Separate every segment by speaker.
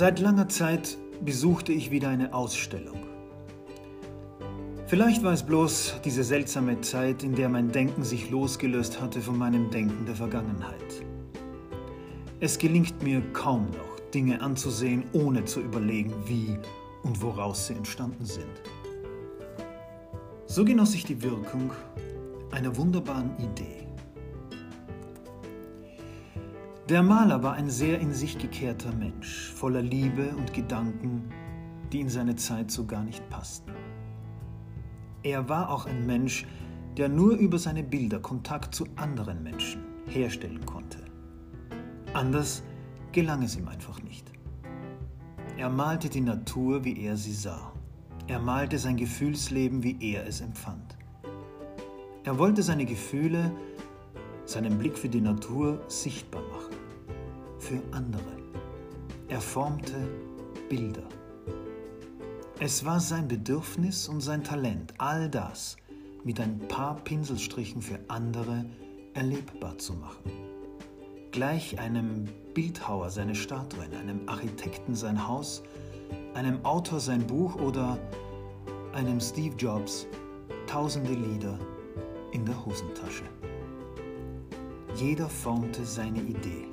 Speaker 1: Seit langer Zeit besuchte ich wieder eine Ausstellung. Vielleicht war es bloß diese seltsame Zeit, in der mein Denken sich losgelöst hatte von meinem Denken der Vergangenheit. Es gelingt mir kaum noch, Dinge anzusehen, ohne zu überlegen, wie und woraus sie entstanden sind. So genoss ich die Wirkung einer wunderbaren Idee. Der Maler war ein sehr in sich gekehrter Mensch, voller Liebe und Gedanken, die in seine Zeit so gar nicht passten. Er war auch ein Mensch, der nur über seine Bilder Kontakt zu anderen Menschen herstellen konnte. Anders gelang es ihm einfach nicht. Er malte die Natur, wie er sie sah. Er malte sein Gefühlsleben, wie er es empfand. Er wollte seine Gefühle, seinen Blick für die Natur sichtbar machen für andere. Er formte Bilder. Es war sein Bedürfnis und sein Talent, all das mit ein paar Pinselstrichen für andere erlebbar zu machen. Gleich einem Bildhauer seine Statuen, einem Architekten sein Haus, einem Autor sein Buch oder einem Steve Jobs tausende Lieder in der Hosentasche. Jeder formte seine Idee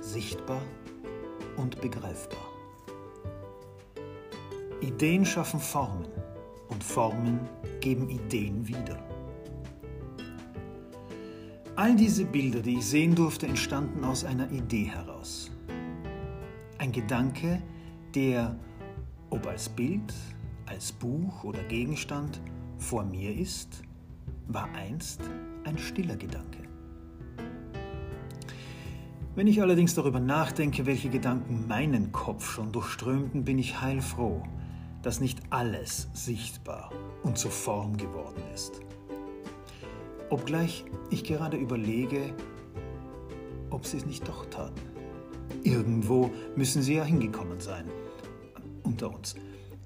Speaker 1: sichtbar und begreifbar. Ideen schaffen Formen und Formen geben Ideen wieder. All diese Bilder, die ich sehen durfte, entstanden aus einer Idee heraus. Ein Gedanke, der, ob als Bild, als Buch oder Gegenstand, vor mir ist, war einst ein stiller Gedanke. Wenn ich allerdings darüber nachdenke, welche Gedanken meinen Kopf schon durchströmten, bin ich heilfroh, dass nicht alles sichtbar und zur Form geworden ist. Obgleich ich gerade überlege, ob sie es nicht doch taten. Irgendwo müssen sie ja hingekommen sein. Unter uns.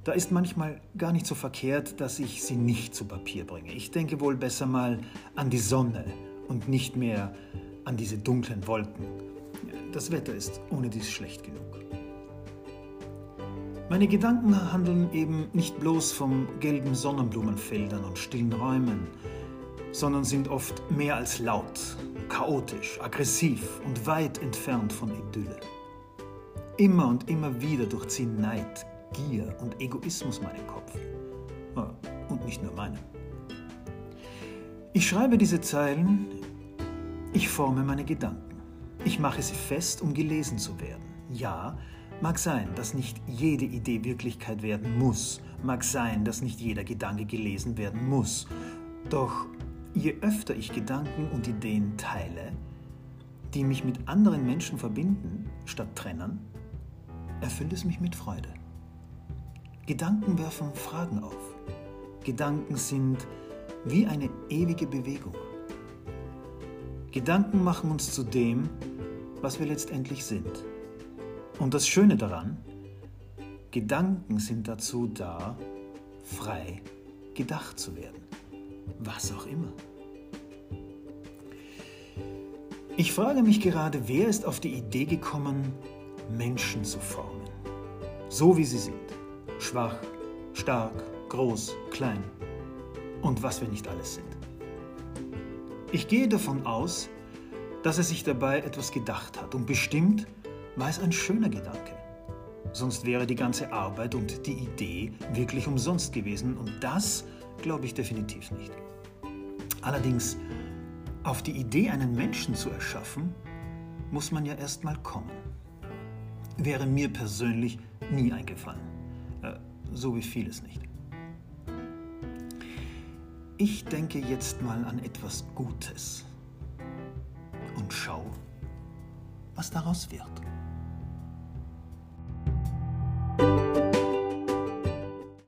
Speaker 1: Da ist manchmal gar nicht so verkehrt, dass ich sie nicht zu Papier bringe. Ich denke wohl besser mal an die Sonne und nicht mehr an diese dunklen Wolken das Wetter ist ohne dies schlecht genug. Meine Gedanken handeln eben nicht bloß von gelben Sonnenblumenfeldern und stillen Räumen, sondern sind oft mehr als laut, chaotisch, aggressiv und weit entfernt von Idylle. Immer und immer wieder durchziehen Neid, Gier und Egoismus meinen Kopf. Und nicht nur meinen. Ich schreibe diese Zeilen, ich forme meine Gedanken. Ich mache sie fest, um gelesen zu werden. Ja, mag sein, dass nicht jede Idee Wirklichkeit werden muss. Mag sein, dass nicht jeder Gedanke gelesen werden muss. Doch je öfter ich Gedanken und Ideen teile, die mich mit anderen Menschen verbinden, statt trennen, erfüllt es mich mit Freude. Gedanken werfen Fragen auf. Gedanken sind wie eine ewige Bewegung. Gedanken machen uns zu dem, was wir letztendlich sind. Und das Schöne daran, Gedanken sind dazu da, frei gedacht zu werden. Was auch immer. Ich frage mich gerade, wer ist auf die Idee gekommen, Menschen zu formen? So wie sie sind. Schwach, stark, groß, klein. Und was wir nicht alles sind. Ich gehe davon aus, dass er sich dabei etwas gedacht hat. Und bestimmt war es ein schöner Gedanke. Sonst wäre die ganze Arbeit und die Idee wirklich umsonst gewesen. Und das glaube ich definitiv nicht. Allerdings, auf die Idee, einen Menschen zu erschaffen, muss man ja erst mal kommen. Wäre mir persönlich nie eingefallen. Äh, so wie vieles nicht. Ich denke jetzt mal an etwas Gutes und schau, was daraus wird.